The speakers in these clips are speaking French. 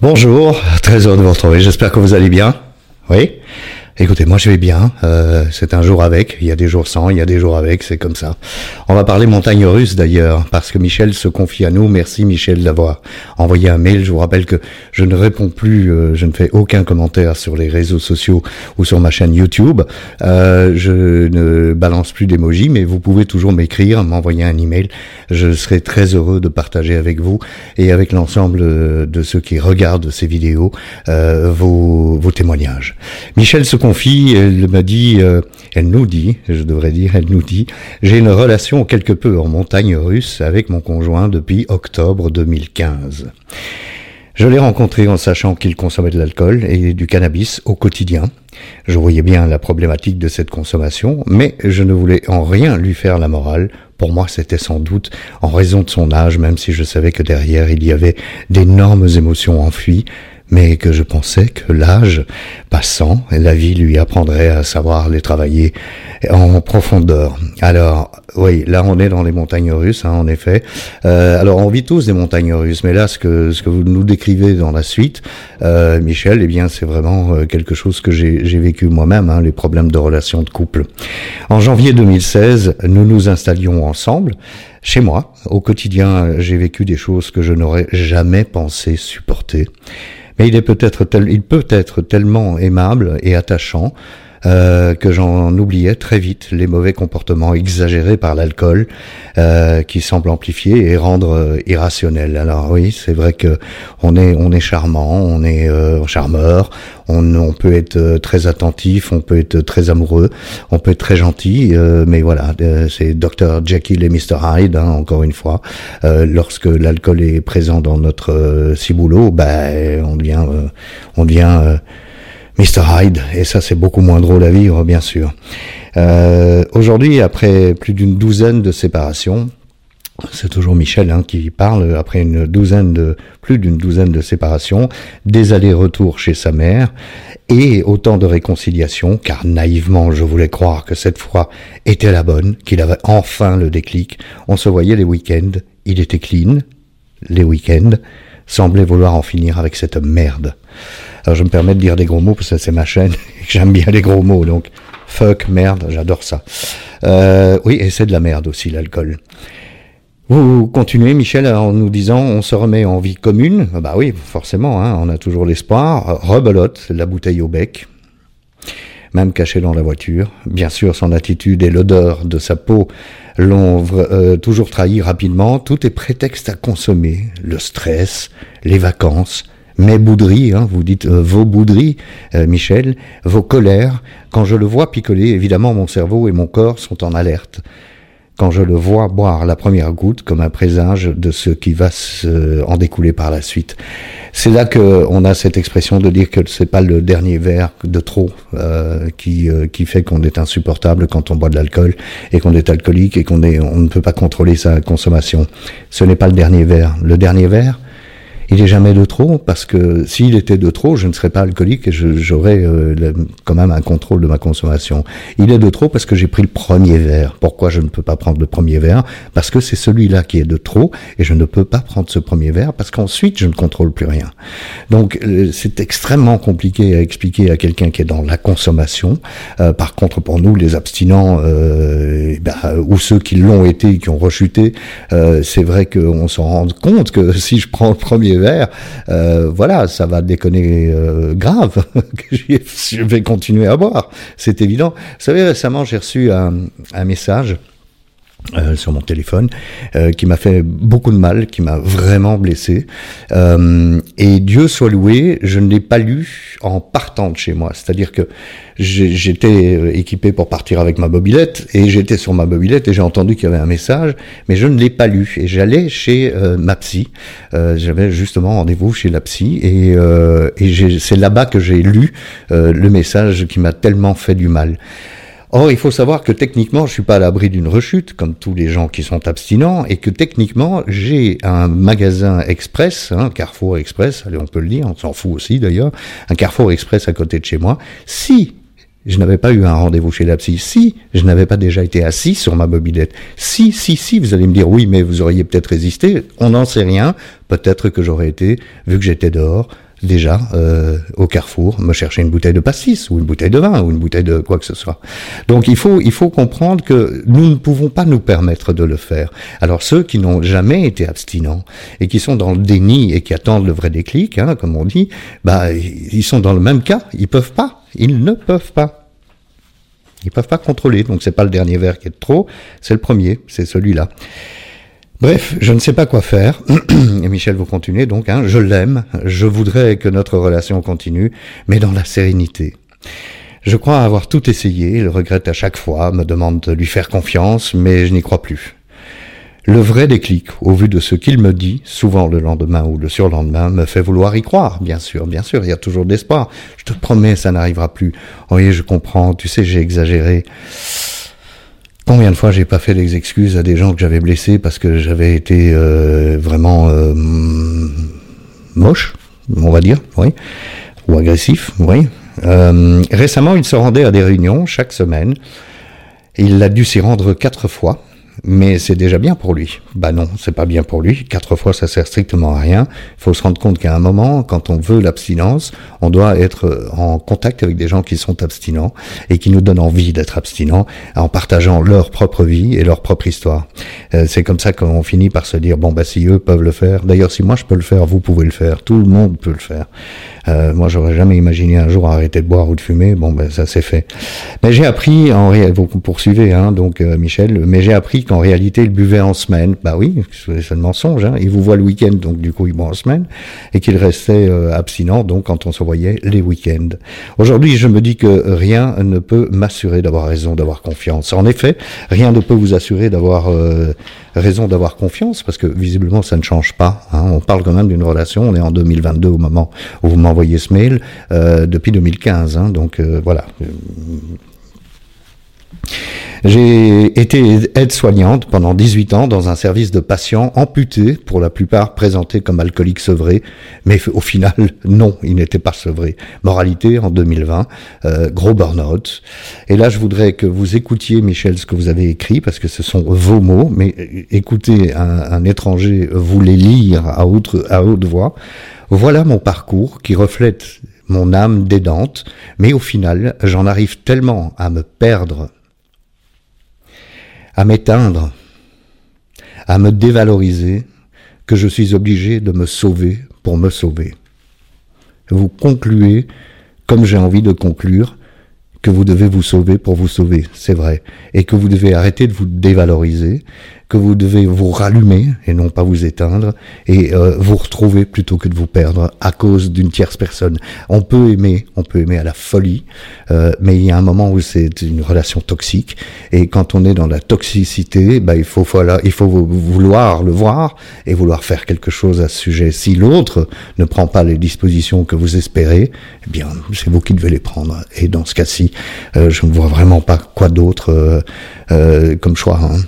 Bonjour, très heureux de vous retrouver. J'espère que vous allez bien. Oui Écoutez, moi je vais bien. Euh, c'est un jour avec. Il y a des jours sans, il y a des jours avec. C'est comme ça. On va parler montagne russe d'ailleurs, parce que Michel se confie à nous. Merci Michel d'avoir envoyé un mail. Je vous rappelle que je ne réponds plus, euh, je ne fais aucun commentaire sur les réseaux sociaux ou sur ma chaîne YouTube. Euh, je ne balance plus d'emoji, mais vous pouvez toujours m'écrire, m'envoyer un email. Je serai très heureux de partager avec vous et avec l'ensemble de ceux qui regardent ces vidéos vos, vos témoignages. Michel se confie, elle m'a dit, euh, elle nous dit, je devrais dire, elle nous dit, j'ai une relation quelque peu en montagne russe avec mon conjoint depuis octobre 2015. Je l'ai rencontré en sachant qu'il consommait de l'alcool et du cannabis au quotidien. Je voyais bien la problématique de cette consommation, mais je ne voulais en rien lui faire la morale. Pour moi, c'était sans doute en raison de son âge, même si je savais que derrière il y avait d'énormes émotions enfuies, mais que je pensais que l'âge passant, la vie lui apprendrait à savoir les travailler en profondeur. Alors, oui, là on est dans les montagnes russes, hein, en effet. Euh, alors on vit tous des montagnes russes, mais là ce que ce que vous nous décrivez dans la suite, euh, Michel, eh bien c'est vraiment euh, quelque chose que j'ai vécu moi-même, hein, les problèmes de relations de couple. En janvier 2016, nous nous installions ensemble. Chez moi, au quotidien, j'ai vécu des choses que je n'aurais jamais pensé supporter mais il est peut-être il peut être tellement aimable et attachant euh, que j'en oubliais très vite les mauvais comportements exagérés par l'alcool euh, qui semble amplifier et rendre euh, irrationnel. Alors oui, c'est vrai que on est on est charmant, on est euh, charmeur, on, on, peut être très attentif, on peut être très amoureux, on peut être très gentil, mais voilà, c'est Dr Jekyll et Mr Hyde hein, encore une fois. lorsque l'alcool est présent dans notre ciboulot, ben on devient on devient Mr. Hyde, et ça c'est beaucoup moins drôle à vivre, bien sûr. Euh, Aujourd'hui, après plus d'une douzaine de séparations, c'est toujours Michel hein, qui parle après une douzaine de plus d'une douzaine de séparations, des allers-retours chez sa mère et autant de réconciliations, car naïvement je voulais croire que cette fois était la bonne, qu'il avait enfin le déclic. On se voyait les week-ends, il était clean, les week-ends, semblait vouloir en finir avec cette merde. Je me permets de dire des gros mots parce que c'est ma chaîne et que j'aime bien les gros mots. Donc fuck, merde, j'adore ça. Euh, oui, et c'est de la merde aussi l'alcool. Vous continuez, Michel, en nous disant on se remet en vie commune. Bah oui, forcément, hein, on a toujours l'espoir. Rebelote, la bouteille au bec, même caché dans la voiture. Bien sûr, son attitude et l'odeur de sa peau l'ont euh, toujours trahi rapidement. Tout est prétexte à consommer. Le stress, les vacances, mes bouderies, hein, vous dites euh, vos bouderies, euh, Michel, vos colères. Quand je le vois picoler, évidemment, mon cerveau et mon corps sont en alerte. Quand je le vois boire la première goutte comme un présage de ce qui va se, en découler par la suite. C'est là que on a cette expression de dire que c'est pas le dernier verre de trop euh, qui qui fait qu'on est insupportable quand on boit de l'alcool et qu'on est alcoolique et qu'on est on ne peut pas contrôler sa consommation. Ce n'est pas le dernier verre. Le dernier verre, il est jamais de trop parce que s'il était de trop, je ne serais pas alcoolique et j'aurais euh, quand même un contrôle de ma consommation. Il est de trop parce que j'ai pris le premier verre. Pourquoi je ne peux pas prendre le premier verre? Parce que c'est celui-là qui est de trop et je ne peux pas prendre ce premier verre parce qu'ensuite je ne contrôle plus rien. Donc euh, c'est extrêmement compliqué à expliquer à quelqu'un qui est dans la consommation. Euh, par contre, pour nous, les abstinents bah, ou ceux qui l'ont été, qui ont rechuté, c'est vrai qu'on s'en rend compte que si je prends le premier euh, voilà, ça va déconner euh, grave. je vais continuer à boire, c'est évident. Vous savez, récemment, j'ai reçu un message euh, sur mon téléphone, euh, qui m'a fait beaucoup de mal, qui m'a vraiment blessé. Euh, et Dieu soit loué, je ne l'ai pas lu en partant de chez moi. C'est-à-dire que j'étais équipé pour partir avec ma mobilette, et j'étais sur ma mobilette, et j'ai entendu qu'il y avait un message, mais je ne l'ai pas lu. Et j'allais chez ma psy. J'avais justement rendez-vous chez la psy, et, et c'est là-bas que j'ai lu le message qui m'a tellement fait du mal. Or, il faut savoir que techniquement, je suis pas à l'abri d'une rechute, comme tous les gens qui sont abstinents, et que techniquement, j'ai un magasin express, un Carrefour Express, allez, on peut le dire, on s'en fout aussi d'ailleurs, un Carrefour Express à côté de chez moi. Si je n'avais pas eu un rendez-vous chez la si je n'avais pas déjà été assis sur ma mobilette, si, si, si, vous allez me dire oui, mais vous auriez peut-être résisté, on n'en sait rien, peut-être que j'aurais été, vu que j'étais dehors, déjà euh, au carrefour me chercher une bouteille de pastis ou une bouteille de vin ou une bouteille de quoi que ce soit. Donc il faut il faut comprendre que nous ne pouvons pas nous permettre de le faire. Alors ceux qui n'ont jamais été abstinents et qui sont dans le déni et qui attendent le vrai déclic, hein, comme on dit, bah ils sont dans le même cas. Ils peuvent pas. Ils ne peuvent pas. Ils peuvent pas contrôler. Donc c'est pas le dernier verre qui est de trop, c'est le premier, c'est celui-là. Bref, je ne sais pas quoi faire. Et Michel, vous continuez donc. Hein, je l'aime. Je voudrais que notre relation continue, mais dans la sérénité. Je crois avoir tout essayé. Il regrette à chaque fois, me demande de lui faire confiance, mais je n'y crois plus. Le vrai déclic, au vu de ce qu'il me dit, souvent le lendemain ou le surlendemain, me fait vouloir y croire, bien sûr, bien sûr, il y a toujours d'espoir. Je te promets, ça n'arrivera plus. Oui, je comprends, tu sais, j'ai exagéré. Combien de fois j'ai pas fait des excuses à des gens que j'avais blessés parce que j'avais été euh, vraiment euh, moche, on va dire, oui, ou agressif, oui. Euh, récemment, il se rendait à des réunions chaque semaine. Il a dû s'y rendre quatre fois mais c'est déjà bien pour lui. Bah non, c'est pas bien pour lui. Quatre fois, ça sert strictement à rien. Il faut se rendre compte qu'à un moment, quand on veut l'abstinence, on doit être en contact avec des gens qui sont abstinents et qui nous donnent envie d'être abstinents en partageant leur propre vie et leur propre histoire. Euh, c'est comme ça qu'on finit par se dire bon bah si eux peuvent le faire. D'ailleurs, si moi je peux le faire, vous pouvez le faire. Tout le monde peut le faire. Euh, moi, j'aurais jamais imaginé un jour arrêter de boire ou de fumer. Bon, ben ça c'est fait. Mais j'ai appris en réalité, vous poursuivez, hein, donc euh, Michel. Mais j'ai appris qu'en réalité, il buvait en semaine. Bah oui, c'est le mensonge. Hein. Il vous voit le week-end, donc du coup, il boit en semaine, et qu'il restait euh, abstinent, donc quand on se voyait les week-ends. Aujourd'hui, je me dis que rien ne peut m'assurer d'avoir raison, d'avoir confiance. En effet, rien ne peut vous assurer d'avoir euh, raison d'avoir confiance, parce que visiblement, ça ne change pas. Hein. On parle quand même d'une relation. On est en 2022 au moment où vous m'envoyez ce mail euh, depuis 2015. Hein, donc voilà. J'ai été aide-soignante pendant 18 ans dans un service de patients amputés, pour la plupart présentés comme alcooliques sevrés, mais au final, non, ils n'étaient pas sevrés. Moralité, en 2020, euh, gros burn-out. Et là, je voudrais que vous écoutiez, Michel, ce que vous avez écrit, parce que ce sont vos mots, mais écoutez un, un étranger vous les lire à haute, à haute voix. Voilà mon parcours qui reflète mon âme dédante, mais au final, j'en arrive tellement à me perdre à m'éteindre, à me dévaloriser, que je suis obligé de me sauver pour me sauver. Vous concluez, comme j'ai envie de conclure, que vous devez vous sauver pour vous sauver, c'est vrai, et que vous devez arrêter de vous dévaloriser, que vous devez vous rallumer et non pas vous éteindre et euh, vous retrouver plutôt que de vous perdre à cause d'une tierce personne. On peut aimer, on peut aimer à la folie, euh, mais il y a un moment où c'est une relation toxique et quand on est dans la toxicité, bah, il faut voilà, il faut vouloir le voir et vouloir faire quelque chose à ce sujet. Si l'autre ne prend pas les dispositions que vous espérez, eh bien c'est vous qui devez les prendre. Et dans ce cas-ci, euh, je ne vois vraiment pas quoi d'autre comme choix. Hein.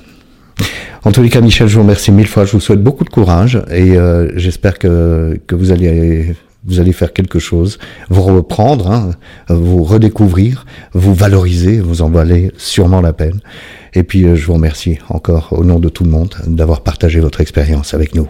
En tous les cas, Michel, je vous remercie mille fois. Je vous souhaite beaucoup de courage et euh, j'espère que, que vous allez vous allez faire quelque chose, vous reprendre, hein, vous redécouvrir, vous valoriser, vous en valez sûrement la peine. Et puis, euh, je vous remercie encore au nom de tout le monde d'avoir partagé votre expérience avec nous.